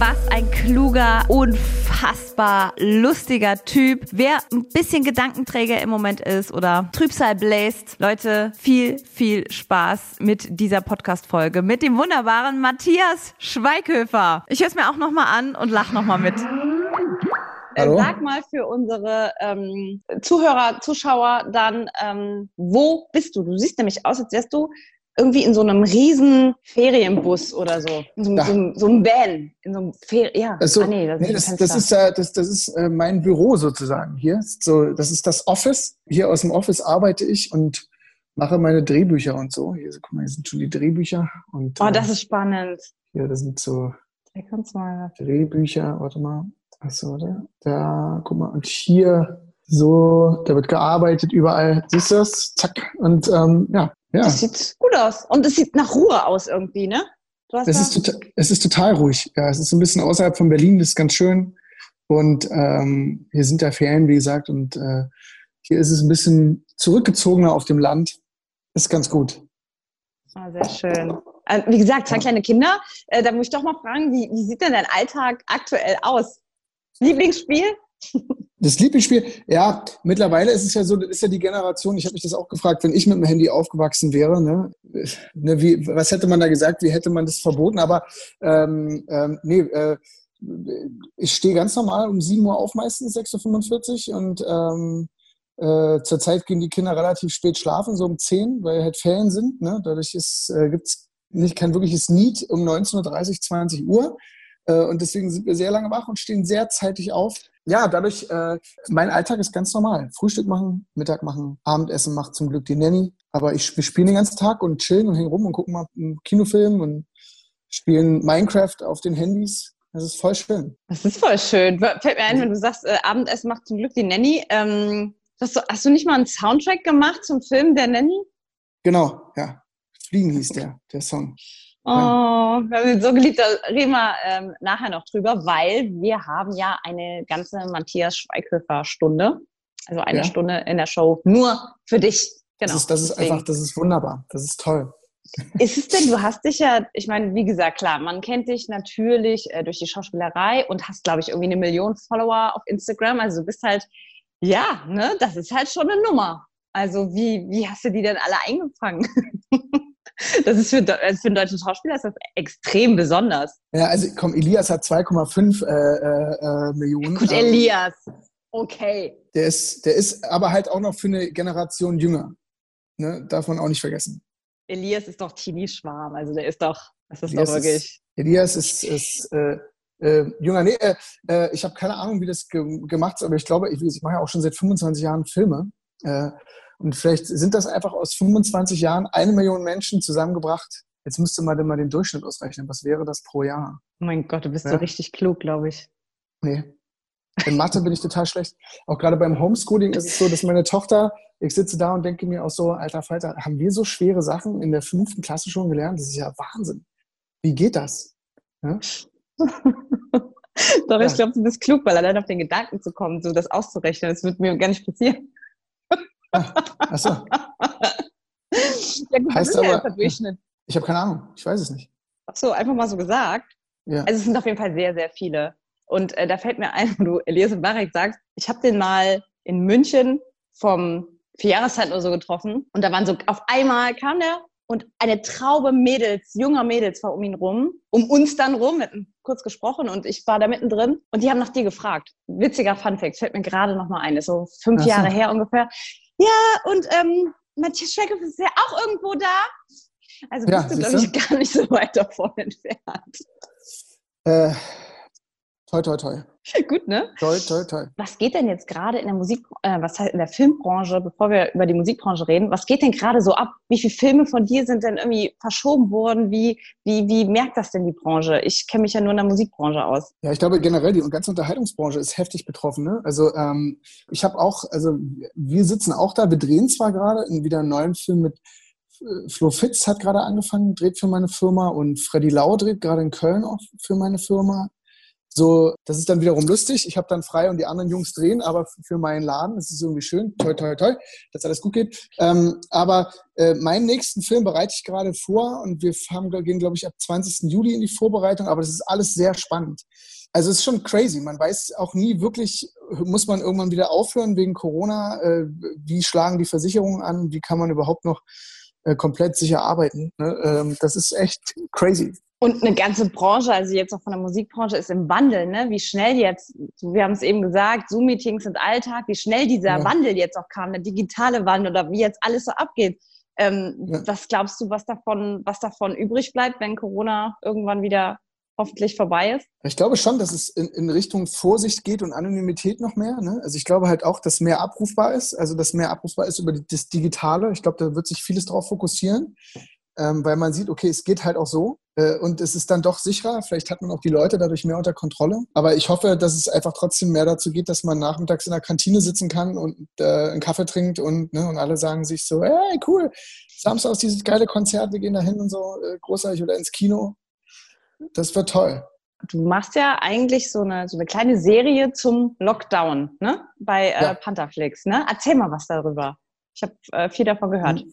Was ein kluger, unfassbar lustiger Typ. Wer ein bisschen Gedankenträger im Moment ist oder Trübsal bläst, Leute, viel, viel Spaß mit dieser Podcast-Folge mit dem wunderbaren Matthias Schweighöfer. Ich höre es mir auch nochmal an und lach nochmal mit. Äh, Hallo? Sag mal für unsere ähm, Zuhörer, Zuschauer dann, ähm, wo bist du? Du siehst nämlich aus, als wärst du irgendwie in so einem riesen Ferienbus oder so. In so, einem- Ja. so, so einem Van. In so einem Fer ja. Also, ah, nee, das, nee, ist das, das ist, äh, das, das ist äh, mein Büro sozusagen hier. So, das ist das Office. Hier aus dem Office arbeite ich und mache meine Drehbücher und so. Hier, guck mal, hier sind schon die Drehbücher. Und, Oh, das äh, ist spannend. hier, das sind so. Drehbücher. Warte mal. Achso, da, da, guck mal. Und hier so, da wird gearbeitet überall. Siehst du das? Zack. Und ähm, ja, ja. Das sieht gut aus. Und es sieht nach Ruhe aus irgendwie, ne? Du hast Es ist, total, es ist total ruhig. Ja, es ist ein bisschen außerhalb von Berlin, das ist ganz schön. Und ähm, hier sind ja Ferien, wie gesagt, und äh, hier ist es ein bisschen zurückgezogener auf dem Land. Ist ganz gut. Ah, sehr schön. Äh, wie gesagt, zwei kleine Kinder. Äh, da muss ich doch mal fragen, wie, wie sieht denn dein Alltag aktuell aus? Lieblingsspiel? Das Lieblingsspiel, ja, mittlerweile ist es ja so, das ist ja die Generation, ich habe mich das auch gefragt, wenn ich mit dem Handy aufgewachsen wäre, ne, ne wie, was hätte man da gesagt, wie hätte man das verboten? Aber ähm, ähm, nee, äh, ich stehe ganz normal um 7 Uhr auf meistens, 6.45 Uhr und ähm, äh, zurzeit gehen die Kinder relativ spät schlafen, so um 10, weil halt Ferien sind. Ne? Dadurch äh, gibt es nicht kein wirkliches Need um 19.30 Uhr, 20 Uhr. Äh, und deswegen sind wir sehr lange wach und stehen sehr zeitig auf. Ja, dadurch, äh, mein Alltag ist ganz normal. Frühstück machen, Mittag machen, Abendessen macht zum Glück die Nanny. Aber ich, wir spielen den ganzen Tag und chillen und hängen rum und gucken mal einen Kinofilm und spielen Minecraft auf den Handys. Das ist voll schön. Das ist voll schön. Fällt mir ein, wenn du sagst, äh, Abendessen macht zum Glück die Nanny. Ähm, hast, du, hast du nicht mal einen Soundtrack gemacht zum Film der Nanny? Genau, ja. Fliegen hieß der, der Song. Oh, wir haben ihn so geliebt, da reden wir ähm, nachher noch drüber, weil wir haben ja eine ganze Matthias Schweighöfer-Stunde. Also eine Ja. Stunde in der Show nur für dich. Genau. Das ist, das ist einfach, das ist wunderbar. Das ist toll. Ist es denn, du hast dich ja, ich meine, wie gesagt, klar, man kennt dich natürlich äh, durch die Schauspielerei und hast, glaube ich, irgendwie eine Million Follower auf Instagram. Also du bist halt, ja, ne, das ist halt schon eine Nummer. Also wie, wie hast du die denn alle eingefangen? das ist für, also für einen deutschen Schauspieler ist das extrem besonders. Ja, also komm, Elias hat 2,5 äh, äh, äh, Millionen. Gut, Ähm, Elias. Okay. Der ist, der ist aber halt auch noch für eine Generation jünger. Ne? Darf man auch nicht vergessen. Elias ist doch Teenie-Schwarm. Also der ist doch, das ist Elias doch wirklich. Ist, Elias ist, ist äh, äh, jünger. Nee, äh, äh, ich habe keine Ahnung, wie das ge gemacht ist, aber ich glaube, ich, ich mache ja auch schon seit 25 Jahren Filme. Und vielleicht sind das einfach aus 25 Jahren eine Million Menschen zusammengebracht. Jetzt müsste man mal den Durchschnitt ausrechnen. Was wäre das pro Jahr? Oh mein Gott, du bist Ja. so richtig klug, glaube ich. Nee. In Mathe bin ich total schlecht. Auch gerade beim Homeschooling ist es so, dass meine Tochter, ich sitze da und denke mir auch so, alter Falter, haben wir so schwere Sachen in der fünften Klasse schon gelernt? Das ist ja Wahnsinn. Wie geht das? Ja? Doch, Ja. ich glaube, du bist klug, weil allein auf den Gedanken zu kommen, so das auszurechnen, das wird mir gar nicht passieren. Achso, Ja gut, Heißt ja aber- Durchschnitt. ich habe keine Ahnung. Ich weiß es nicht. Ach so, einfach mal so gesagt. Ja. Also es sind auf jeden Fall sehr, sehr viele. Und äh, da fällt mir ein, wo du Elias und Marek sagst, ich habe den mal in München vom vier Jahreszeiten oder so getroffen. Und da waren so, auf einmal kam der und eine Traube Mädels, junger Mädels war um ihn rum, um uns dann rum, wir hatten kurz gesprochen und ich war da mittendrin und die haben nach dir gefragt. Witziger Funfact, fällt mir gerade nochmal ein, ist so fünf Ach so. Jahre her ungefähr. Ja, und ähm, Matthias Schweighöfer ist ja auch irgendwo da. Also Ja, bist du, siehst glaube ich, gar nicht so weit davon entfernt. Äh, Toi, toi, toi. Gut, ne? Toi, toi, toi. Was geht denn jetzt gerade in der Musik, äh, was heißt in der Filmbranche, bevor wir über die Musikbranche reden, was geht denn gerade so ab? Wie viele Filme von dir sind denn irgendwie verschoben worden? Wie, wie, wie merkt das denn die Branche? Ich kenne mich ja nur in der Musikbranche aus. Ja, ich glaube generell, die ganze Unterhaltungsbranche ist heftig betroffen. Ne? Also ähm, ich habe auch, also wir sitzen auch da, wir drehen zwar gerade wieder einen neuen Film mit äh, Flo Fitz hat gerade angefangen, dreht für meine Firma und Freddy Lau dreht gerade in Köln auch für meine Firma. So, das ist dann wiederum lustig. Ich habe dann frei und die anderen Jungs drehen, aber für meinen Laden ist es irgendwie schön, toll, toll, toll, dass alles gut geht. Ähm, aber äh, meinen nächsten Film bereite ich gerade vor und wir haben, gehen, glaube ich, ab 20. Juli in die Vorbereitung, aber das ist alles sehr spannend. Also es ist schon crazy. Man weiß auch nie wirklich, muss man irgendwann wieder aufhören wegen Corona? Äh, wie schlagen die Versicherungen an? Wie kann man überhaupt noch äh, komplett sicher arbeiten? Ne? Ähm, das ist echt crazy. Und eine ganze Branche, also jetzt auch von der Musikbranche, ist im Wandel, ne? Wie schnell jetzt, wir haben es eben gesagt, Zoom-Meetings sind Alltag, wie schnell dieser ja. Wandel jetzt auch kam, der digitale Wandel oder wie jetzt alles so abgeht. Ähm, ja. Was glaubst du, was davon, was davon übrig bleibt, wenn Corona irgendwann wieder hoffentlich vorbei ist? Ich glaube schon, dass es in, in Richtung Vorsicht geht und Anonymität noch mehr. Ne? Also ich glaube halt auch, dass mehr abrufbar ist, also dass mehr abrufbar ist über das Digitale. Ich glaube, da wird sich vieles darauf fokussieren ähm, weil man sieht, okay, es geht halt auch so äh, und es ist dann doch sicherer. Vielleicht hat man auch die Leute dadurch mehr unter Kontrolle. Aber ich hoffe, dass es einfach trotzdem mehr dazu geht, dass man nachmittags in der Kantine sitzen kann und äh, einen Kaffee trinkt und, ne, und alle sagen sich so, hey, cool, Samstag ist dieses geile Konzert, wir gehen da hin und so, äh, großartig oder ins Kino. Das wird toll. Du machst ja eigentlich so eine, so eine kleine Serie zum Lockdown, ne? Bei äh, ja. Pantherflix, ne? Erzähl mal was darüber. Ich habe äh, viel davon gehört.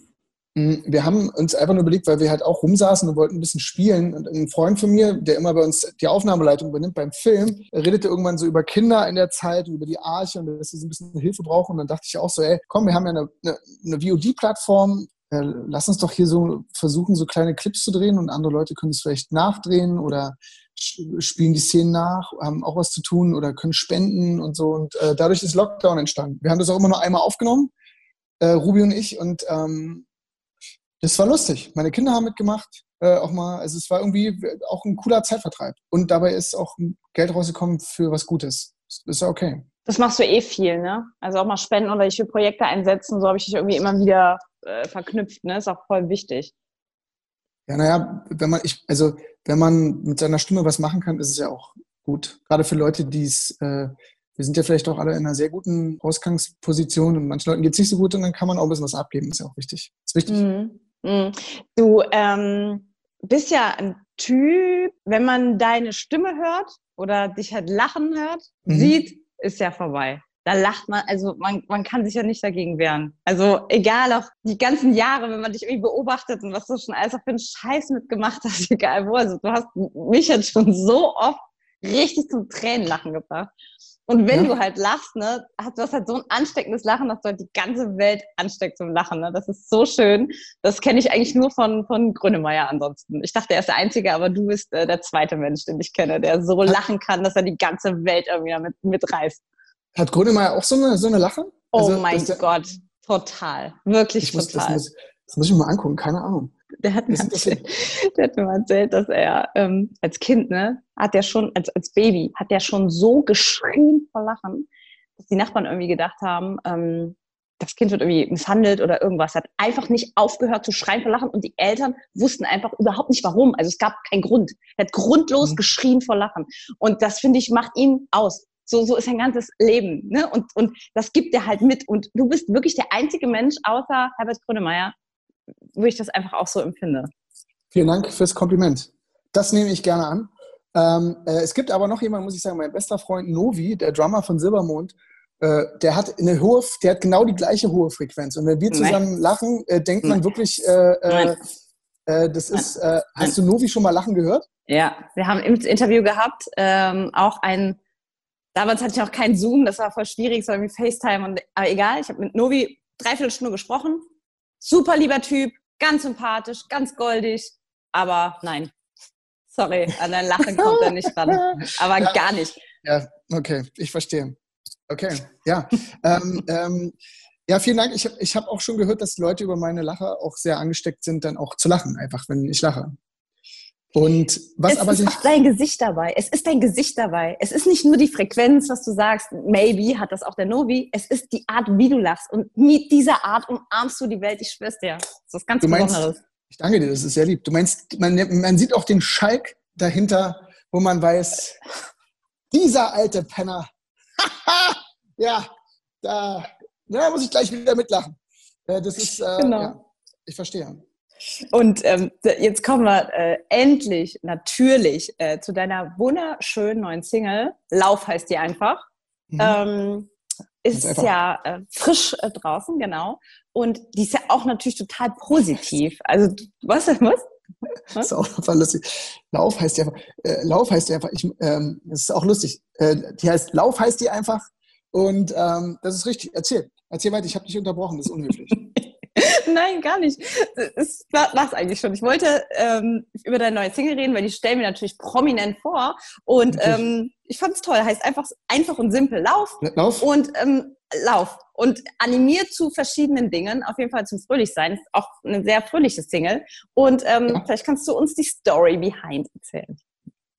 Mm, wir haben uns einfach nur überlegt, weil wir halt auch rumsaßen und wollten ein bisschen spielen. Und ein Freund von mir, der immer bei uns die Aufnahmeleitung übernimmt beim Film, redete irgendwann so über Kinder in der Zeit und über die Arche und dass sie so ein bisschen Hilfe brauchen. Und dann dachte ich auch so, ey, komm, wir haben ja eine, eine, eine VOD-Plattform. Lass uns doch hier so versuchen, so kleine Clips zu drehen und andere Leute können es vielleicht nachdrehen oder spielen die Szenen nach, haben auch was zu tun oder können spenden und so. Und äh, dadurch ist Lockdown entstanden. Wir haben das auch immer nur einmal aufgenommen, äh, Ruby und ich, und ähm, das war lustig. Meine Kinder haben mitgemacht. Äh, auch mal, also es war irgendwie auch ein cooler Zeitvertreib. Und dabei ist auch Geld rausgekommen für was Gutes. Das ist ja okay. Das machst du eh viel, ne? Also auch mal spenden oder ich will Projekte einsetzen, so habe ich dich irgendwie immer wieder äh, verknüpft, ne? Ist auch voll wichtig. Ja, naja, wenn man, ich, also wenn man mit seiner Stimme was machen kann, ist es ja auch gut. Gerade für Leute, die es, äh, wir sind ja vielleicht auch alle in einer sehr guten Ausgangsposition und manchen Leuten geht es nicht so gut und dann kann man auch ein bisschen was abgeben, ist ja auch wichtig. Ist wichtig. Mhm. Mhm. Du ähm, bist ja ein Typ, wenn man deine Stimme hört oder dich halt lachen hört, mhm. sieht, ist ja vorbei. Da lacht man, also man, man kann sich ja nicht dagegen wehren. Also egal auch die ganzen Jahre, wenn man dich irgendwie beobachtet und was du schon alles für einen Scheiß mitgemacht hast, egal wo. Also du hast mich jetzt schon so oft richtig zum Tränenlachen gebracht. Und wenn ja. du halt lachst, ne, hast du hast halt so ein ansteckendes Lachen, dass du halt die ganze Welt ansteckt zum Lachen. Ne? Das ist so schön. Das kenne ich eigentlich nur von, von Grönemeyer ansonsten. Ich dachte, er ist der Einzige, aber du bist äh, der zweite Mensch, den ich kenne, der so lachen kann, dass er die ganze Welt irgendwie damit mitreißt. Hat Grönemeyer auch so eine, so eine Lache? Oh also, mein Gott, total. Wirklich total. Muss, das, muss, das muss ich mir mal angucken, keine Ahnung. Der hat, mir erzählt, der hat mir erzählt, dass er ähm, als Kind, ne, hat der schon, als, als Baby, hat der schon so geschrien vor Lachen, dass die Nachbarn irgendwie gedacht haben, ähm, das Kind wird irgendwie misshandelt oder irgendwas. Hat einfach nicht aufgehört zu schreien vor Lachen und die Eltern wussten einfach überhaupt nicht warum. Also es gab keinen Grund. Er hat grundlos mhm. geschrien vor Lachen. Und das, finde ich, macht ihn aus. So, so ist sein ganzes Leben. Ne? Und, und das gibt er halt mit. Und du bist wirklich der einzige Mensch außer Herbert Grönemeyer, wo ich das einfach auch so empfinde. Vielen Dank fürs Kompliment. Das nehme ich gerne an. Ähm, äh, es gibt aber noch jemanden, muss ich sagen, mein bester Freund Novi, der Drummer von Silbermond, äh, der hat eine hohe, der hat genau die gleiche hohe Frequenz. Und wenn wir zusammen Nein. lachen, äh, denkt man Nein. wirklich, äh, äh, äh, das ist, hast du Novi schon mal lachen gehört? Ja, wir haben im Interview gehabt, ähm, auch ein, damals hatte ich auch keinen Zoom, das war voll schwierig, so wie FaceTime und, aber egal, ich habe mit Novi dreiviertel Stunde gesprochen, super lieber Typ, ganz sympathisch, ganz goldig, aber nein. Sorry, an dein Lachen kommt er nicht ran. Aber ja. gar nicht. Ja, okay, ich verstehe. Okay, ja. ähm, ähm, ja, vielen Dank. Ich habe ich hab auch schon gehört, dass Leute über meine Lache auch sehr angesteckt sind, dann auch zu lachen, einfach, wenn ich lache. Und was es aber ist auch dein Gesicht dabei. Es ist dein Gesicht dabei. Es ist nicht nur die Frequenz, was du sagst. Maybe hat das auch der Novi. Es ist die Art, wie du lachst. Und mit dieser Art umarmst du die Welt. Ich schwör's dir. Das ist was ganz Du meinst- Besonderes. ich danke dir, das ist sehr lieb. Du meinst, man, man sieht auch den Schalk dahinter, wo man weiß, dieser alte Penner, ja, da, da muss ich gleich wieder mitlachen. Äh, Das ist, äh, Genau. ja, ich verstehe. Und ähm, jetzt kommen wir äh, endlich natürlich äh, zu deiner wunderschönen neuen Single. Lauf heißt die einfach. Mhm. Ähm, ist einfach. ja äh, frisch äh, draußen, genau. Und die ist ja auch natürlich total positiv. Also, was denn was? Das ist auch total lustig. Lauf heißt die einfach, äh, Lauf heißt die einfach, ich, ähm, das ist auch lustig. Äh, die heißt, Lauf heißt die einfach und ähm, das ist richtig. Erzähl, erzähl weiter, ich habe dich unterbrochen, das ist unhöflich. Nein, gar nicht. Das war war's eigentlich schon. Ich wollte ähm, über deine neue Single reden, weil die stellen wir natürlich prominent vor. Und ähm, ich fand es toll. Heißt einfach, einfach und simpel Lauf. Lauf? und ähm, Lauf und animiert zu verschiedenen Dingen, auf jeden Fall zum Fröhlichsein. Ist auch eine sehr fröhliche Single. Und ähm, Ja. vielleicht kannst du uns die Story behind erzählen.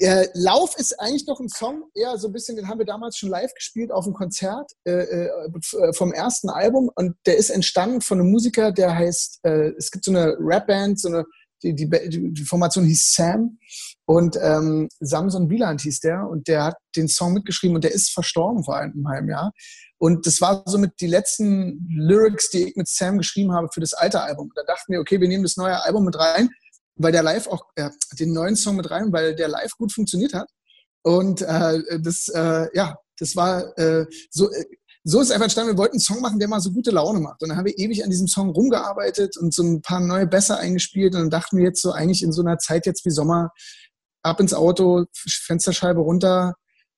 Äh, Lauf ist eigentlich noch ein Song, eher so ein bisschen, den haben wir damals schon live gespielt auf dem Konzert äh, äh, f- vom ersten Album und der ist entstanden von einem Musiker, der heißt, äh, es gibt so eine Rapband, so eine, die, die, die Formation hieß Sam und ähm, Samson Wieland hieß der und der hat den Song mitgeschrieben und der ist verstorben vor einem halben Jahr. Und das war somit die letzten Lyrics, die ich mit Sam geschrieben habe für das alte Album. Da dachten wir, okay, wir nehmen das neue Album mit rein weil der live auch äh, den neuen Song mit rein, weil der live gut funktioniert hat. Und äh, das, äh, ja, das war äh, so, äh, so ist einfach entstanden. Wir wollten einen Song machen, der mal so gute Laune macht. Und dann haben wir ewig an diesem Song rumgearbeitet und so ein paar neue Bässe eingespielt. Und dann dachten wir jetzt so eigentlich in so einer Zeit jetzt wie Sommer ab ins Auto, Fensterscheibe runter,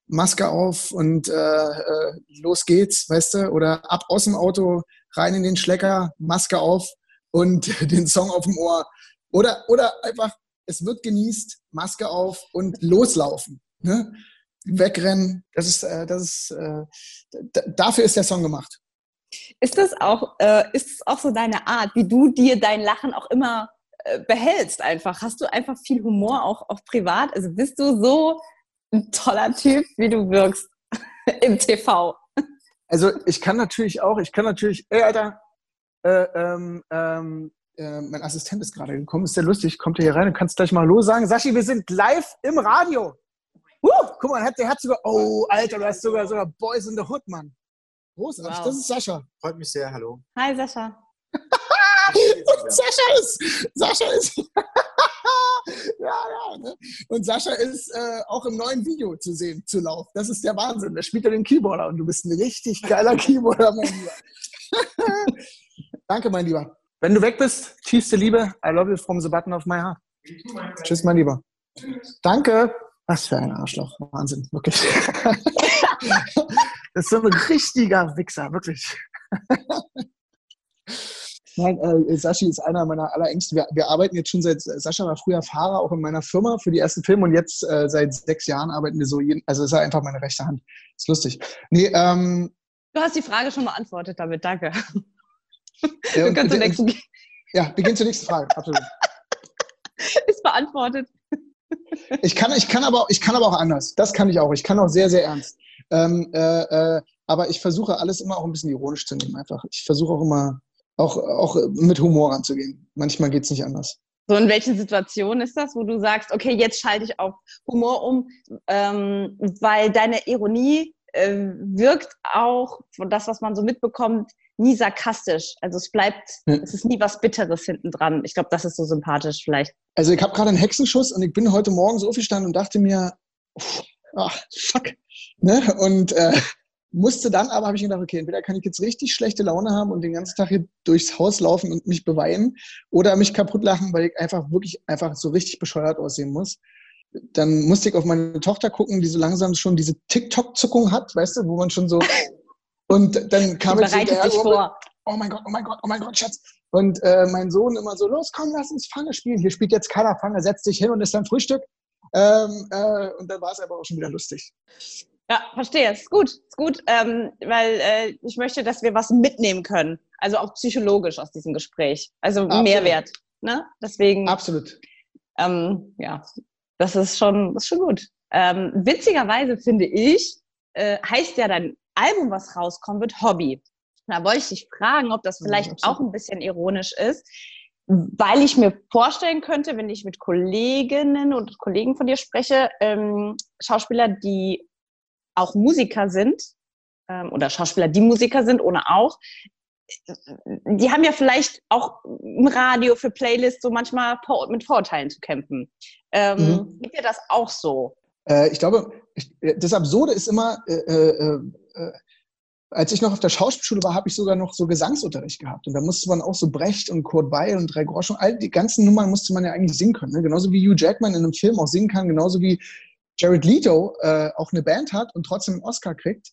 Maske auf und äh, äh, los geht's, weißt du? Oder ab aus dem Auto, rein in den Schlecker, Maske auf und den Song auf dem Ohr. Oder, oder einfach, es wird genießt, Maske auf und loslaufen. Ne? Wegrennen, das ist, äh, das ist, äh, dafür ist der Song gemacht. Ist das auch, äh, ist das auch so deine Art, wie du dir dein Lachen auch immer äh, behältst einfach? Hast du einfach viel Humor auch, auch privat? Also bist du so ein toller Typ, wie du wirkst im TV? Also ich kann natürlich auch, ich kann natürlich, ey Alter, äh, ähm, ähm, äh, mein Assistent ist gerade gekommen, ist sehr lustig, kommt er hier rein, du kannst gleich mal Hallo sagen. Sashi, wir sind live im Radio. Uh, guck mal, der hat, der hat sogar, oh Alter, du hast sogar, sogar Boys in the Hood, Mann. Großartig, Wow. das ist Sascha. Freut mich sehr, hallo. Hi Sascha. Und Sascha ist, Sascha ist, ja, ja, ne? Und Sascha ist äh, auch im neuen Video zu sehen, zu Lauf. Das ist der Wahnsinn. Da spielt er den Keyboarder und du bist ein richtig geiler Keyboarder, mein Lieber. Danke, mein Lieber. Wenn du weg bist, tiefste Liebe. I love you from the button of my heart. Tschüss, mein Lieber. Danke. Was für ein Arschloch. Wahnsinn, wirklich. das ist so ein richtiger Wichser, wirklich. Nein, äh, Sashi ist einer meiner allerengsten. Wir, wir arbeiten jetzt schon seit, Sascha war früher Fahrer auch in meiner Firma für die ersten Filme und jetzt äh, seit sechs Jahren arbeiten wir so, jeden, also ist er einfach meine rechte Hand. Ist lustig. Nee, ähm, Du hast die Frage schon beantwortet damit, danke. und- kannst zur nächsten gehen. ja, wir gehen zur nächsten Frage. Absolut. Ist beantwortet. Ich kann, ich kann aber, ich kann aber auch anders. Das kann ich auch. Ich kann auch sehr, sehr ernst. Ähm, äh, äh, aber ich versuche alles immer auch ein bisschen ironisch zu nehmen. Einfach. Ich versuche auch immer auch, auch mit Humor ranzugehen. Manchmal geht es nicht anders. So, in welchen Situationen ist das, wo du sagst, okay, jetzt schalte ich auf Humor um, ähm, weil deine Ironie äh, wirkt auch, von das, was man so mitbekommt, nie sarkastisch. Also es bleibt, Ja. es ist nie was Bitteres hinten dran. Ich glaube, das ist so sympathisch vielleicht. Also ich habe gerade einen Hexenschuss und ich bin heute Morgen so aufgestanden und dachte mir, ach, fuck. Ne? Und äh, musste dann aber, habe ich gedacht, okay, entweder kann ich jetzt richtig schlechte Laune haben und den ganzen Tag hier durchs Haus laufen und mich beweinen oder mich kaputt lachen, weil ich einfach wirklich einfach so richtig bescheuert aussehen muss. Dann musste ich auf meine Tochter gucken, die so langsam schon diese TikTok-Zuckung hat, weißt du, wo man schon so... Und dann kam ich so hinterher, oh, vor. oh mein Gott, oh mein Gott, oh mein Gott, Schatz. Und äh, mein Sohn immer so, los, komm, lass uns Fange spielen. Hier spielt jetzt keiner Fange, setz dich hin und ist dann Frühstück. Ähm, äh, und dann war es aber auch schon wieder lustig. Ja, verstehe. Ist gut, ist gut, ähm, weil äh, ich möchte, dass wir was mitnehmen können. Also auch psychologisch aus diesem Gespräch. Also Absolut. Mehrwert. Ne? Deswegen, Absolut. ähm, ja, Das ist schon, das ist schon gut. Ähm, witzigerweise finde ich, äh, heißt ja dein Album, was rauskommen wird, Hobby. Da wollte ich dich fragen, ob das vielleicht Ja, auch ein bisschen ironisch ist, weil ich mir vorstellen könnte, wenn ich mit Kolleginnen und Kollegen von dir spreche, ähm, Schauspieler, die auch Musiker sind, ähm, oder Schauspieler, die Musiker sind, ohne auch, die haben ja vielleicht auch im Radio für Playlists so manchmal mit Vorurteilen zu kämpfen. Ähm, Mhm. Geht dir das auch so? Äh, ich glaube, ich, äh, das Absurde ist immer, äh, äh, äh, als ich noch auf der Schauspielschule war, habe ich sogar noch so Gesangsunterricht gehabt. Und da musste man auch so Brecht und Kurt Weil und Drei Groschen, all die ganzen Nummern musste man ja eigentlich singen können. Ne? Genauso wie Hugh Jackman in einem Film auch singen kann, genauso wie Jared Leto äh, auch eine Band hat und trotzdem einen Oscar kriegt.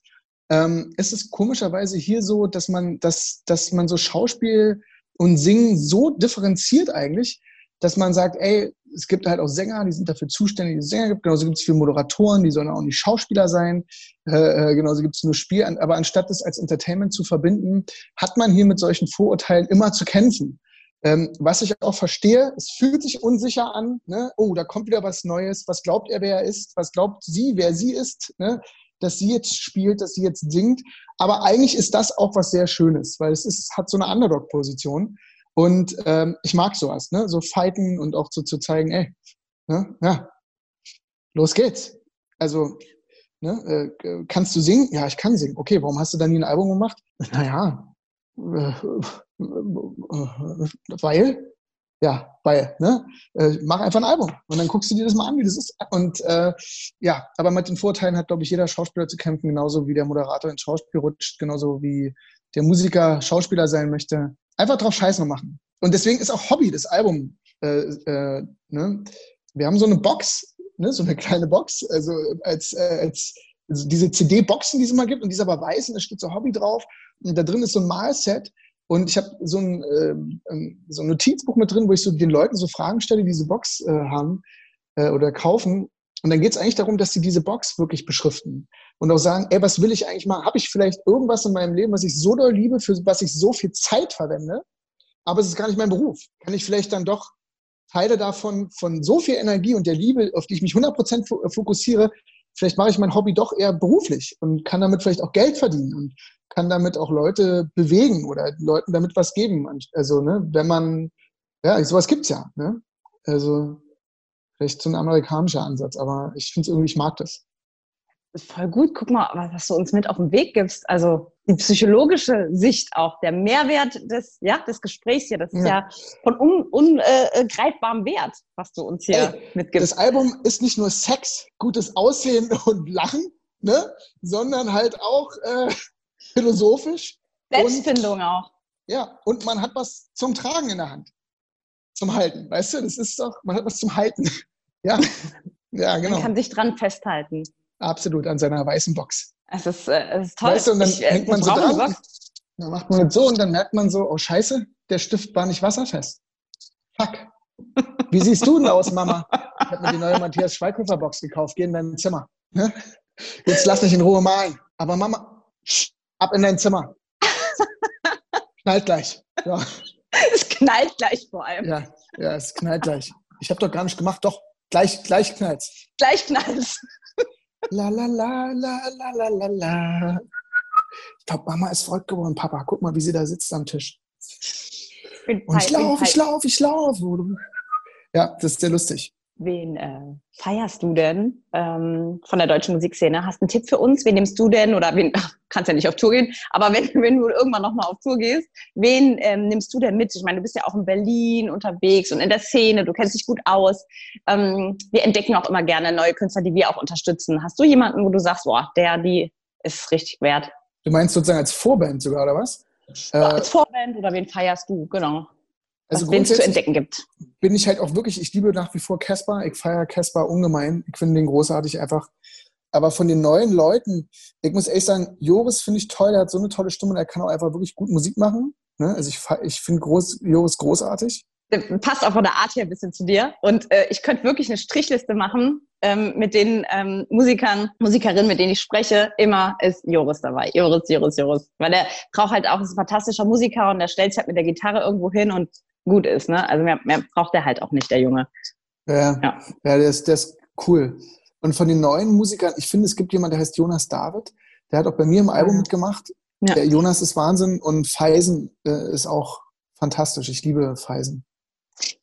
Ähm, ist es komischerweise hier so, dass man, dass, dass man so Schauspiel und Singen so differenziert eigentlich, dass man sagt, ey, es gibt halt auch Sänger, die sind dafür zuständig, dass es Sänger gibt. Genauso gibt es viele Moderatoren, die sollen auch nicht Schauspieler sein. Äh, äh, genauso gibt es nur Spiel. Aber anstatt das als Entertainment zu verbinden, hat man hier mit solchen Vorurteilen immer zu kämpfen. Ähm, was ich auch verstehe, es fühlt sich unsicher an. Ne? Oh, da kommt wieder was Neues. Was glaubt er, wer er ist? Was glaubt sie, wer sie ist? Ne? Dass sie jetzt spielt, dass sie jetzt singt. Aber eigentlich ist das auch was sehr Schönes, weil es ist, hat so eine Underdog-Position. Und ähm, ich mag sowas, ne? so fighten und auch so zu zeigen, ey, ne? ja, los geht's. Also, ne? äh, kannst du singen? Ja, ich kann singen. Okay, warum hast du dann nie ein Album gemacht? Naja, äh, weil, ja, weil, ne? Äh, mach einfach ein Album und dann guckst du dir das mal an, wie das ist. Und äh, ja, aber mit den Vorteilen hat, glaube ich, jeder Schauspieler zu kämpfen, genauso wie der Moderator ins Schauspiel rutscht, genauso wie der Musiker Schauspieler sein möchte. Einfach drauf Scheißen machen. Und deswegen ist auch Hobby das Album. Äh, äh, ne? Wir haben so eine Box, ne? so eine kleine Box, also als, äh, als also diese CD-Boxen, die es immer gibt, und die ist aber weiß und da steht so Hobby drauf. Und da drin ist so ein Malset. Und ich habe so ein, äh, so ein Notizbuch mit drin, wo ich so den Leuten so Fragen stelle, die diese Box äh, haben äh, oder kaufen. Und dann geht es eigentlich darum, dass sie diese Box wirklich beschriften und auch sagen, ey, was will ich eigentlich machen? Habe ich vielleicht irgendwas in meinem Leben, was ich so doll liebe, für was ich so viel Zeit verwende, aber es ist gar nicht mein Beruf? Kann ich vielleicht dann doch Teile davon, von so viel Energie und der Liebe, auf die ich mich 100% fo- fokussiere, vielleicht mache ich mein Hobby doch eher beruflich und kann damit vielleicht auch Geld verdienen und kann damit auch Leute bewegen oder Leuten damit was geben. Also, ne, wenn man, ja, sowas gibt's ja, ne? Also, vielleicht so ein amerikanischer Ansatz, aber ich finde es irgendwie, ich mag das. Voll gut. Guck mal, was, du uns mit auf den Weg gibst. Also die psychologische Sicht auch, der Mehrwert des, ja, des Gesprächs hier, das ist Ja. ja, von ungreifbarem äh, greifbarem Wert, was du uns hier Ey, mitgibst. Das Album ist nicht nur Sex, gutes Aussehen und Lachen, ne, sondern halt auch äh, philosophisch. Selbstfindung auch. Ja, und man hat was zum Tragen in der Hand. Zum Halten, weißt du? Das ist doch, man hat was zum Halten. Ja, ja, Man genau. kann sich dran festhalten. Absolut, an seiner weißen Box. Es ist, äh, es ist toll. Weißt du, und dann Ich, äh, hängt man so dran. Dann macht man so und dann merkt man so, oh Scheiße, der Stift war nicht wasserfest. Fuck. Wie siehst du denn aus, Mama? Ich habe mir die neue Matthias Schweighöfer Box gekauft. Geh in dein Zimmer. Ne? Jetzt lass mich in Ruhe malen. Aber Mama, ab in dein Zimmer. Knallt gleich. Ja, Es knallt gleich vor allem. ja, ja, es knallt gleich. Ich habe doch gar nicht gemacht. Doch, gleich, gleich knallt's. Gleich knallt La la la la la la la la. Ich glaube, Mama ist verrückt geworden. Papa, guck mal, wie sie da sitzt am Tisch. Und ich laufe, ich laufe, ich laufe. Ja, das ist sehr lustig. Wen äh, feierst du denn ähm, von der deutschen Musikszene? Hast du einen Tipp für uns? Wen nimmst du denn? Oder wen, ach, kannst ja nicht auf Tour gehen, aber wenn, wenn du irgendwann nochmal auf Tour gehst, wen ähm, nimmst du denn mit? Ich meine, du bist ja auch in Berlin unterwegs und in der Szene, du kennst dich gut aus. Ähm, wir entdecken auch immer gerne neue Künstler, die wir auch unterstützen. Hast du jemanden, wo du sagst, boah, der, die ist richtig wert? Du meinst sozusagen als Vorband sogar, oder was? Äh, Als Vorband oder wen feierst du? Genau. Also Was wen es zu entdecken gibt. bin ich halt auch wirklich, ich liebe nach wie vor Casper. Ich feiere Casper ungemein. Ich finde den großartig einfach. Aber von den neuen Leuten, ich muss ehrlich sagen, Joris finde ich toll, der hat so eine tolle Stimme und er kann auch einfach wirklich gut Musik machen. Ne? Also ich, ich finde groß, Joris großartig. Passt auch von der Art her ein bisschen zu dir. Und äh, ich könnte wirklich eine Strichliste machen ähm, mit den ähm, Musikern, Musikerinnen, mit denen ich spreche. Immer ist Joris dabei. Joris, Joris, Joris. Weil der braucht halt auch, ist ein fantastischer Musiker und der stellt sich halt mit der Gitarre irgendwo hin und gut ist. Ne? Also mehr, mehr braucht er halt auch nicht, der Junge. Ja, ja. Ja. der, ist, der ist Cool. Und von den neuen Musikern, ich finde, es gibt jemanden, der heißt Jonas David. Der hat auch bei mir im Album mitgemacht. Ja. Der Jonas ist Wahnsinn und Feisen äh, ist auch fantastisch. Ich liebe Feisen.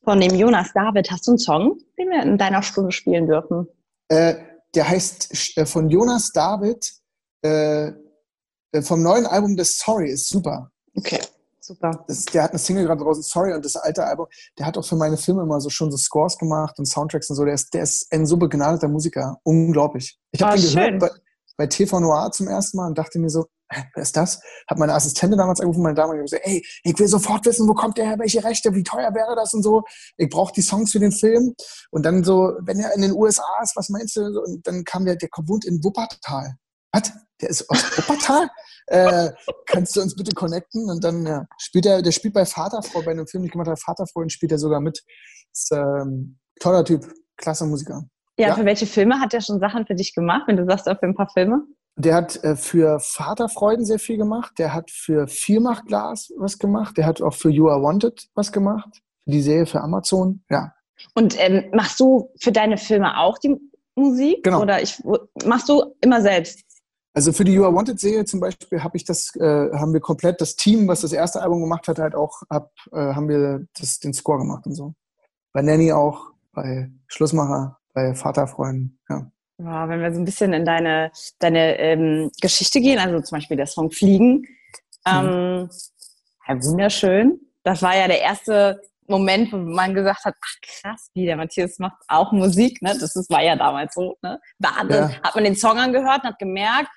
Von dem Jonas David, hast du einen Song, den wir in deiner Stunde spielen dürfen? Äh, der heißt äh, von Jonas David äh, äh, vom neuen Album des Sorry ist super. Okay, super. Das, der hat eine Single gerade draußen, Sorry, und das alte Album, der hat auch für meine Filme immer so schon so Scores gemacht und Soundtracks und so. Der ist, der ist ein so begnadeter Musiker. Unglaublich. Ich habe Ah, den schön. gehört bei, bei TV Noir zum ersten Mal und dachte mir so, wer ist das? Hab meine Assistentin damals angerufen, meine Dame, und gesagt, ey, ich will sofort wissen, wo kommt der her, welche Rechte, wie teuer wäre das und so. Ich brauche die Songs für den Film. Und dann so, wenn er in den USA ist, was meinst du? Und dann kam der, der wohnt in Wuppertal. Was? Der ist aus Wuppertal? äh, kannst du uns bitte connecten? Und dann ja, spielt er, der spielt bei Vaterfrau, bei einem Film, den ich gemacht habe, Vaterfreund, spielt er sogar mit. Ist ähm, toller Typ, klasse Musiker. Ja, Ja. für welche Filme hat er schon Sachen für dich gemacht, wenn du sagst, auch für ein paar Filme? Der hat äh, für Vaterfreuden sehr viel gemacht. Der hat für Vielmachglas was gemacht. Der hat auch für You Are Wanted was gemacht. Die Serie für Amazon. Ja. Und ähm, machst du für deine Filme auch die Musik? Genau. Oder ich, machst du immer selbst? Also für die You Are Wanted Serie zum Beispiel habe ich das, äh, haben wir komplett das Team, was das erste Album gemacht hat, halt auch, hab, äh, haben wir das, den Score gemacht und so. Bei Nanny auch, bei Schlussmacher, bei Vaterfreunden, ja. Ja, wenn wir so ein bisschen in deine, deine ähm, Geschichte gehen, also zum Beispiel der Song Fliegen, ähm, ja, wunderschön. Das war ja der erste Moment, wo man gesagt hat, ach krass, wie der Matthias macht auch Musik, ne? Das ist, war ja damals so, ne? War, Ja. Hat man den Song angehört und hat gemerkt,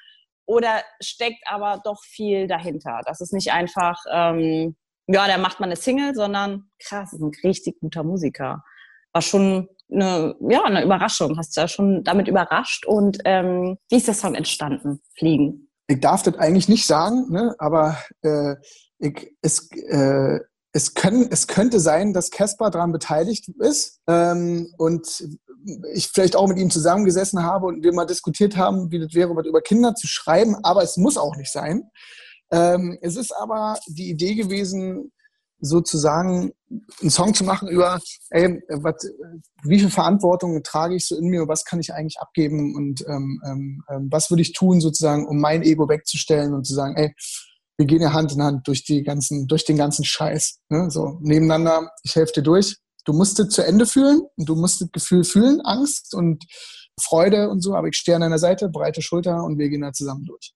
oder steckt aber doch viel dahinter. Das ist nicht einfach, ähm, ja, der macht mal eine Single, sondern krass, ist ein richtig guter Musiker. War schon eine, ja, eine Überraschung. Hast du ja schon damit überrascht. Und ähm, wie ist der Song entstanden? Fliegen. Ich darf das eigentlich nicht sagen, ne? aber äh, ich, es, äh, es, können, es könnte sein, dass Caspar daran beteiligt ist ähm, und ich vielleicht auch mit ihm zusammengesessen habe und wir mal diskutiert haben, wie das wäre, was über Kinder zu schreiben, aber es muss auch nicht sein. Ähm, es ist aber die Idee gewesen, sozusagen einen Song zu machen über, ey, was, wie viel Verantwortung trage ich so in mir und was kann ich eigentlich abgeben und ähm, ähm, ähm, was würde ich tun sozusagen, um mein Ego wegzustellen und zu sagen, ey, wir gehen ja Hand in Hand durch die ganzen, durch den ganzen Scheiß. Ne? So nebeneinander, ich helfe dir durch. Du musst es zu Ende fühlen und du musst das Gefühl fühlen, Angst und Freude und so, aber ich stehe an deiner Seite, breite Schulter und wir gehen da zusammen durch.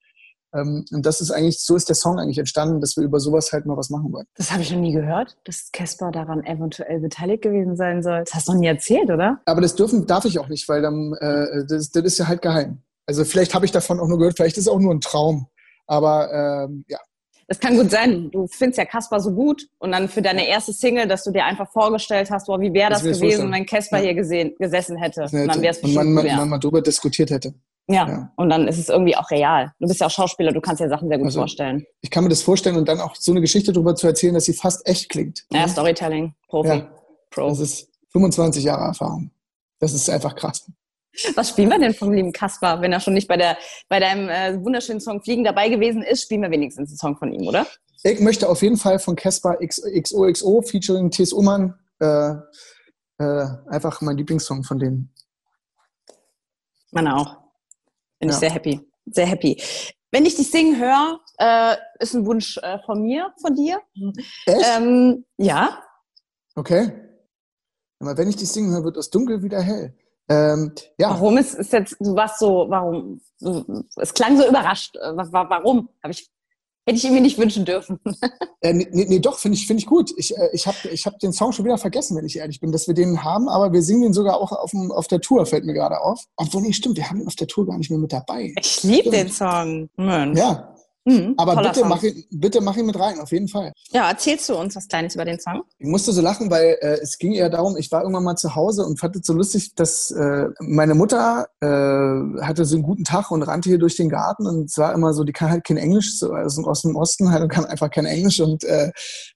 Ähm, und das ist eigentlich, so ist der Song eigentlich entstanden, dass wir über sowas halt mal was machen wollen. Das habe ich noch nie gehört, dass Caspar daran eventuell beteiligt gewesen sein soll. Das hast du noch nie erzählt, oder? Aber das dürfen, darf ich auch nicht, weil dann, äh, das, das ist ja halt geheim. Also vielleicht habe ich davon auch nur gehört, vielleicht ist es auch nur ein Traum. Aber ähm, ja, Das kann gut sein. Du findest ja Caspar so gut und dann für deine erste Single, dass du dir einfach vorgestellt hast, boah, wie wäre Das das, gewesen, wenn Caspar Ja. hier gesehen, gesessen hätte. das Und dann hätte- wäre es und man, bestimmt man, man mal drüber diskutiert hätte. Ja. Ja. und dann ist es irgendwie auch real. Du bist ja auch Schauspieler, du kannst dir Sachen sehr gut Also- vorstellen. Ich kann mir das vorstellen und dann auch so eine Geschichte darüber zu erzählen, dass sie fast echt klingt. Ja, Storytelling, Profi, Ja. Pro. Das ist 25 Jahre Erfahrung. Das ist einfach krass. Was spielen wir denn vom lieben Caspar, wenn er schon nicht bei, der, bei deinem äh, wunderschönen Song Fliegen dabei gewesen ist? Spielen wir wenigstens einen Song von ihm, oder? Ich möchte auf jeden Fall von Caspar XOXO featuring T.S. Ullmann äh, äh, einfach mein Lieblingssong von denen. Meine auch. Bin ich Ja. sehr happy. Sehr happy. Wenn ich dich singen höre, äh, ist ein Wunsch äh, von mir, von dir. Echt? Ähm, ja. Okay. Aber wenn ich dich singen höre, wird das Dunkel wieder hell. Ähm, ja, Warum ist, ist jetzt, warst so, warum? Es klang so überrascht. Äh, wa- wa- Warum? Hab ich, hätte ich irgendwie nicht wünschen dürfen. Äh, nee, nee, doch, finde ich, finde ich gut. Ich, äh, ich habe ich hab den Song schon wieder vergessen, wenn ich ehrlich bin, dass wir den haben, aber wir singen den sogar auch auf, dem, auf der Tour, fällt mir gerade auf. Obwohl, nee, stimmt, wir haben ihn auf der Tour gar nicht mehr mit dabei. Ich liebe den Song. Mensch. Ja, Mhm, aber bitte Song. mach, ihn, bitte mach ihn mit rein, auf jeden Fall. Ja, erzählst du uns was Kleines über den Song? Ich musste so lachen, weil äh, es ging eher darum, ich war irgendwann mal zu Hause und fand es so lustig, dass äh, meine Mutter äh, hatte so einen guten Tag und rannte hier durch den Garten und es war immer so, die kann halt kein Englisch, so also aus dem Osten halt und kann einfach kein Englisch und äh,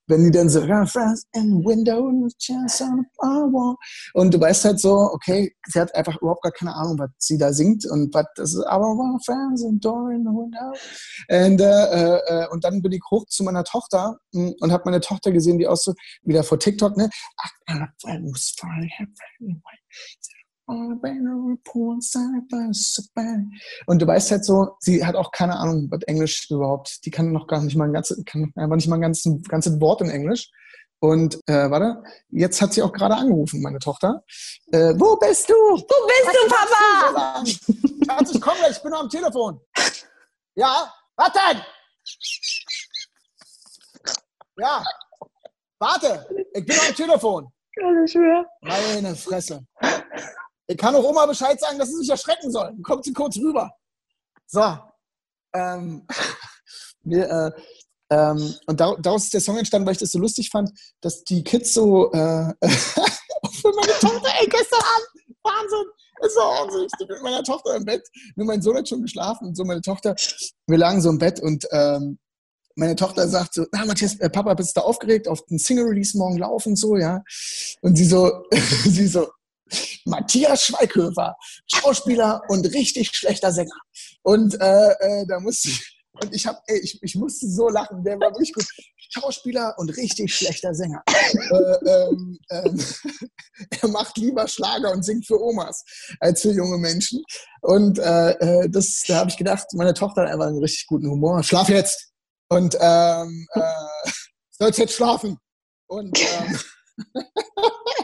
wenn die dann so "Friends in window just on a wall", und du weißt halt so, okay, sie hat einfach überhaupt gar keine Ahnung, was sie da singt und was das ist, aber well, friends and door in the window. Und, äh, äh, und dann bin ich hoch zu meiner Tochter mh, und habe meine Tochter gesehen, die auch so wieder vor TikTok, ne? Was. Und du weißt halt so, sie hat auch keine Ahnung, was Englisch überhaupt, die kann noch gar nicht mal ein ganzes, kann einfach nicht mal ein ganzes, ganzes Wort in Englisch. Und äh, warte, jetzt hat sie auch gerade angerufen, meine Tochter. Äh, wo bist du? Wo bist du, Papa? Schatz, ich komme gleich, ich bin noch am Telefon. Ja, was denn? Ja, warte, ich bin noch am Telefon. Kann ich mehr. Meine Fresse. Ich kann auch Oma Bescheid sagen, dass sie sich erschrecken soll. Kommt sie kurz rüber. So. Ähm, wir, äh, ähm, und da, daraus ist der Song entstanden, weil ich das so lustig fand, dass die Kids so äh, für meine Tochter, ey, gestern Abend, Wahnsinn, ist so wahnsinnig. Ich bin mit meiner Tochter im Bett. Nur mein Sohn hat schon geschlafen und so meine Tochter, wir lagen so im Bett und ähm, meine Tochter sagt so, na Matthias, äh, Papa, bist du aufgeregt auf den Single-Release morgen laufen so, ja? Und sie so, sie so, Matthias Schweighöfer, Schauspieler und richtig schlechter Sänger. Und äh, äh, da musste ich, und ich habe, ich, ich musste so lachen, der war wirklich gut. Schauspieler und richtig schlechter Sänger. äh, ähm, ähm, er macht lieber Schlager und singt für Omas als für junge Menschen. Und äh, äh das, da habe ich gedacht, meine Tochter hat einfach einen richtig guten Humor. Schlaf jetzt! Und ähm, äh, sollst jetzt schlafen. Und ähm,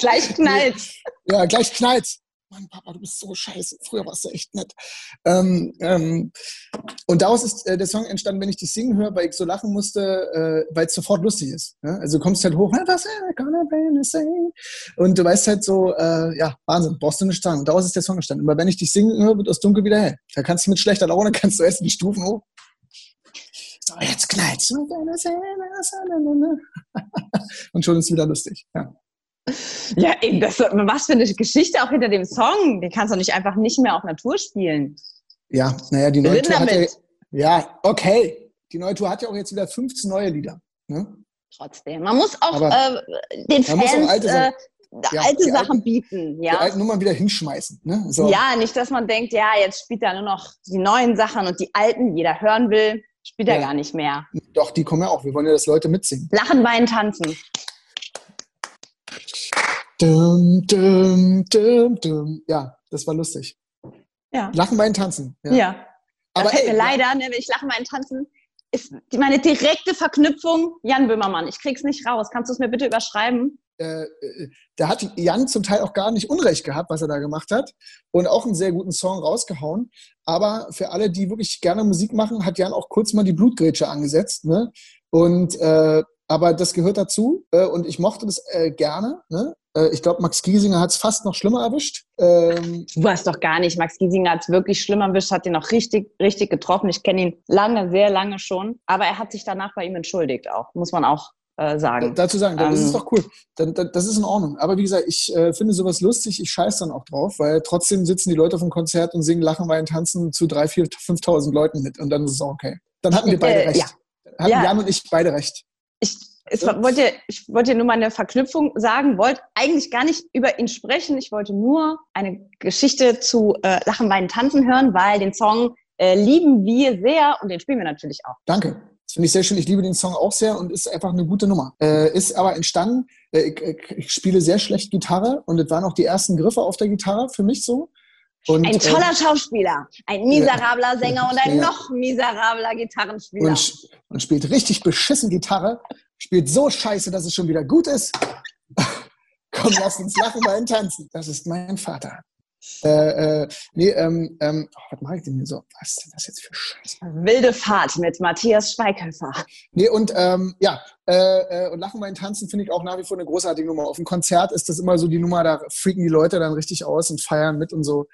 gleich knallt. Ja, gleich knallt. Mann, Papa, du bist so scheiße. Früher warst du echt nett. Ähm, ähm, und daraus ist äh, der Song entstanden, wenn ich dich singen höre, weil ich so lachen musste, äh, weil es sofort lustig ist. Ja? Also du kommst halt hoch, sing? Und du weißt halt so, äh, ja, Wahnsinn, brauchst du nicht sagen. Und daraus ist der Song entstanden. Aber wenn ich dich singen höre, wird das Dunkel wieder hell. Da kannst du mit schlechter Laune, kannst du erst die Stufen hoch. So, jetzt knallt's. Und schon ist es wieder lustig. Ja. Ja, eben, das, was für eine Geschichte auch hinter dem Song. Den kannst du nicht einfach nicht mehr auf Natur spielen. Ja, naja, die neue Tour hat ja, ja, okay. Die neue Tour hat ja auch jetzt wieder 15 neue Lieder. Ne? Trotzdem. Man muss auch äh, den Fans auch alte, äh, ja, alte Sachen alten, bieten. Ja? Die alten Nummern wieder hinschmeißen. Ne? So. Ja, nicht, dass man denkt, ja, jetzt spielt er nur noch die neuen Sachen und die alten, die jeder hören will, spielt er gar nicht mehr. Doch, die kommen ja auch. Wir wollen ja, dass Leute mitsingen. Lachen, weinen, tanzen. Dum, dum, dum, dum. Ja, das war lustig. Ja. Lachen, weinen, tanzen. Ja. ja. Aber ey, mir leider, ne, wenn ich lachen, weinen, tanzen, ist meine direkte Verknüpfung Jan Böhmermann. Ich krieg's nicht raus. Kannst du es mir bitte überschreiben? Äh, äh, da hat Jan zum Teil auch gar nicht Unrecht gehabt, was er da gemacht hat. Und auch einen sehr guten Song rausgehauen. Aber für alle, die wirklich gerne Musik machen, hat Jan auch kurz mal die Blutgrätsche angesetzt. Ne? Und äh, aber das gehört dazu äh, und ich mochte das äh, gerne. Ne? Äh, ich glaube, Max Giesinger hat es fast noch schlimmer erwischt. Ähm, du hast doch gar nicht. Max Giesinger hat es wirklich schlimmer erwischt, hat ihn auch richtig, richtig getroffen. Ich kenne ihn lange, sehr lange schon. Aber er hat sich danach bei ihm entschuldigt auch, muss man auch äh, sagen. dazu sagen, das ähm, ist doch cool. Dann, dann, das ist in Ordnung. Aber wie gesagt, ich äh, finde sowas lustig, ich scheiße dann auch drauf, weil trotzdem sitzen die Leute auf dem Konzert und singen, lachen, weinen, tanzen zu 3.000, 4.000, 5.000 Leuten mit und dann ist es auch okay. Dann hatten wir beide äh, recht. Ja. Hatten ja. Jan und ich beide recht ich, ich wollte, ich wollte nur mal eine Verknüpfung sagen, wollte eigentlich gar nicht über ihn sprechen. Ich wollte nur eine Geschichte zu äh, Lachen, Weinen, Tanzen hören, weil den Song äh, lieben wir sehr und den spielen wir natürlich auch. Danke. Das finde ich sehr schön. Ich liebe den Song auch sehr und ist einfach eine gute Nummer. Äh, ist aber entstanden, äh, ich, ich, spiele sehr schlecht Gitarre und das waren auch die ersten Griffe auf der Gitarre für mich so. Und, ein toller äh, Schauspieler, ein miserabler Sänger und ein ja. noch miserabler Gitarrenspieler. Und, und, spielt richtig beschissen Gitarre, spielt so scheiße, dass es schon wieder gut ist. Komm, lass uns lachen beim Tanzen. Das ist mein Vater. Äh, äh, nee, ähm, ähm, oh, was mache ich denn hier so? Was ist denn das jetzt für Scheiße? Wilde Fahrt mit Matthias Schweighöfer. Nee, und ähm, ja, äh, äh, und Lachen beim Tanzen finde ich auch nach wie vor eine großartige Nummer. Auf dem Konzert ist das immer so die Nummer, da freaken die Leute dann richtig aus und feiern mit und so.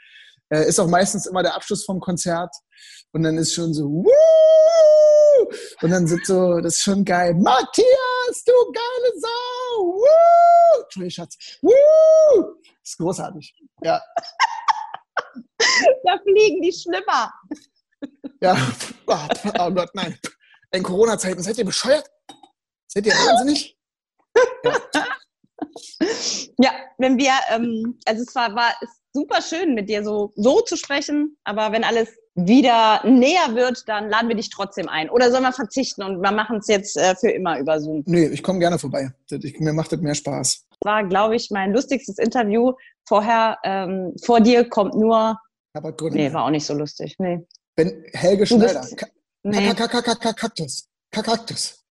Äh, ist auch meistens immer der Abschluss vom Konzert. Und dann ist schon so, Wuh! und dann sind so, das ist schon geil. Matthias, du geile Sau! Wuh! Entschuldigung, Schatz. Wuh! Ist großartig. Ja. da fliegen die Schlipper. Ja, oh, oh Gott, nein. In Corona-Zeiten, seid ihr bescheuert? Seid ihr wahnsinnig? Ja. ja, wenn wir, ähm, also es war, war es super schön, mit dir so, so zu sprechen, aber wenn alles wieder näher wird, dann laden wir dich trotzdem ein. Oder sollen wir verzichten und wir machen es jetzt äh, für immer über Zoom? Nee, ich komme gerne vorbei. Ich, mir macht das mehr Spaß. War, glaube ich, mein lustigstes Interview. Vorher, ähm, vor dir kommt nur. Aber Gründe. Nee, war auch nicht so lustig. Nee. Wenn Helge bist- Schneider. Nee. Ka- Kaktus. Ka- Kaktus.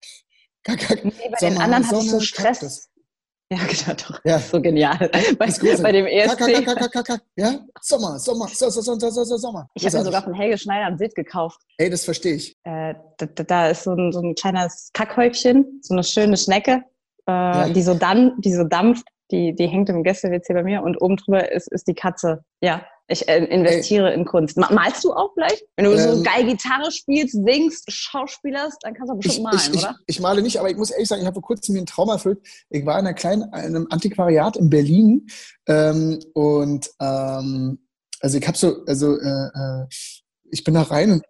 Ka- ka- Nee, bei den anderen hatte ich so Stress. Ja, genau, doch. Ja. So genial. Bei, bei dem ka- Ja? Sommer, Sommer, so, so, so, so, so, so, Sommer. Ich habe mir sogar von Helge Schneider ein Bild gekauft. Ey, das verstehe ich. Äh, da, da- ist so ein, so ein kleines Kackhäufchen, so eine schöne Schnecke, äh, die, so dann, die so dampft. Die, die hängt im Gäste-WC bei mir und oben drüber ist, ist die Katze. Ja, ich äh, investiere in Kunst. Ma malst du auch gleich? Wenn du so Ähm, geil Gitarre spielst, singst, schauspielerst, dann kannst du auch bestimmt Ich, malen, ich, ich, oder? ich male nicht, aber ich muss ehrlich sagen, ich habe vor kurzem mir einen Traum erfüllt. Ich war in einer kleinen, einem Antiquariat in Berlin ähm, und ähm, also ich habe so, also äh, äh, ich bin da rein und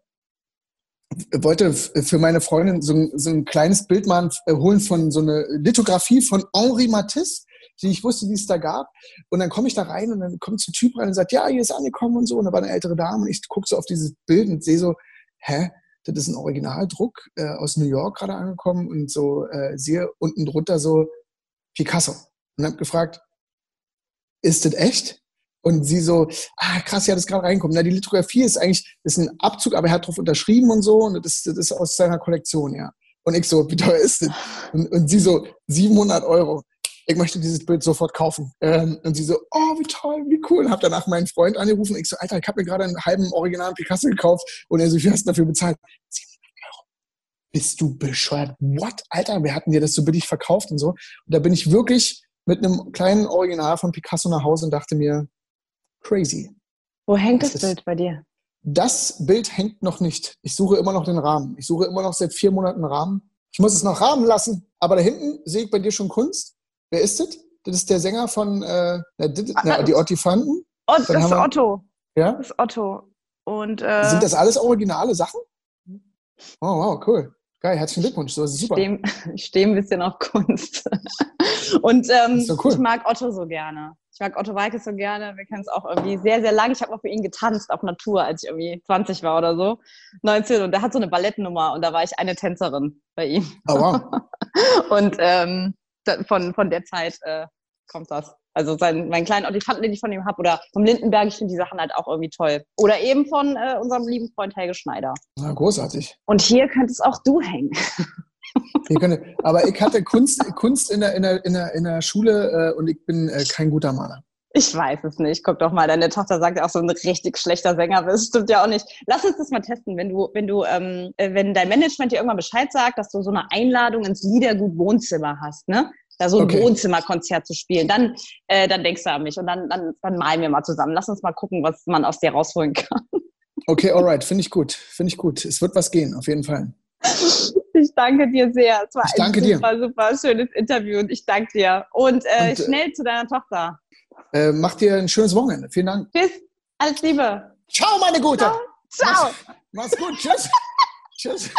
wollte für meine Freundin so ein, so ein kleines Bild mal äh, holen von so eine Lithografie von Henri Matisse, die ich wusste, die es da gab. Und dann komme ich da rein und dann kommt so ein Typ rein und sagt, ja, hier ist angekommen und so. Und da war eine ältere Dame und ich gucke so auf dieses Bild und sehe so, hä? Das ist ein Originaldruck äh, aus New York gerade angekommen und so äh, sehe unten drunter so Picasso. Und habe gefragt, ist das echt? Und sie so, ah krass, ja, das gerade reinkommen. Na, die Lithografie ist eigentlich, ist ein Abzug, aber er hat drauf unterschrieben und so und das, ist- das ist aus seiner Kollektion, ja. Und ich so, wie teuer ist das? Und, und sie so, 700 Euro. Ich möchte dieses Bild sofort kaufen. Ähm, und sie so, oh, wie toll, wie cool. Und hab danach meinen Freund angerufen. Ich so, Alter, ich habe mir gerade einen halben originalen Picasso gekauft. Und er so, wie hast du dafür bezahlt? 700 Euro. Bist du bescheuert? What? Alter, wir hatten dir das so billig verkauft und so. Und da bin ich wirklich mit einem kleinen Original von Picasso nach Hause und dachte mir, crazy. Wo hängt das Das Bild bei dir? Das Bild hängt noch nicht. Ich suche immer noch den Rahmen. Ich suche immer noch seit vier Monaten Rahmen. Ich muss es noch rahmen lassen. Aber da hinten sehe ich bei dir schon Kunst. Wer ist das? Das ist der Sänger von äh, na, dit- na, die Ottifanten. Oh, das ist Otto. Ja? Das ist Otto. Und äh, Sind das alles originale Sachen? Oh, wow, cool. Geil, herzlichen Glückwunsch. Das ist super. ich stehe ein bisschen auf Kunst. Und ähm, cool. ich mag Otto so gerne. Ich mag Otto Walkes so gerne. Wir kennen es auch irgendwie sehr, sehr lange. Ich habe auch für ihn getanzt auf Natur, als ich irgendwie 20 war oder so. 19. Und der hat so eine Ballettnummer und da war ich eine Tänzerin bei ihm. Oh, wow. Und ähm, von, von der Zeit äh, kommt das. Also sein, meinen kleinen Olifanten, den ich von ihm habe, oder vom Lindenberg, ich finde die Sachen halt auch irgendwie toll. Oder eben von äh, unserem lieben Freund Helge Schneider. Na, großartig. Und hier könntest auch du hängen. Wir können, aber ich hatte Kunst, Kunst in, der, in, der, in, der, in der Schule äh, und ich bin äh, kein guter Maler. Ich weiß es nicht. Guck doch mal, deine Tochter sagt ja auch so ein richtig schlechter Sänger bist. Stimmt ja auch nicht. Lass uns das mal testen, wenn du, wenn du, ähm, äh, wenn dein Management dir irgendwann Bescheid sagt, dass du so eine Einladung ins Liedergut Wohnzimmer hast, ne? Da so ein Okay. Wohnzimmerkonzert zu spielen, dann, äh, dann denkst du an mich und dann, dann, dann malen wir mal zusammen. Lass uns mal gucken, was man aus dir rausholen kann. Okay, alright, finde ich gut. Finde ich gut. Es wird was gehen, auf jeden Fall. Ich danke dir sehr. Es war Ich danke ein dir. super, super schönes Interview und ich danke dir. Und, äh, Und, äh, schnell zu deiner Tochter. Äh, mach dir ein schönes Wochenende. Vielen Dank. Tschüss. Alles Liebe. Ciao, meine Gute. Ciao. Mach's gut. Tschüss. Tschüss.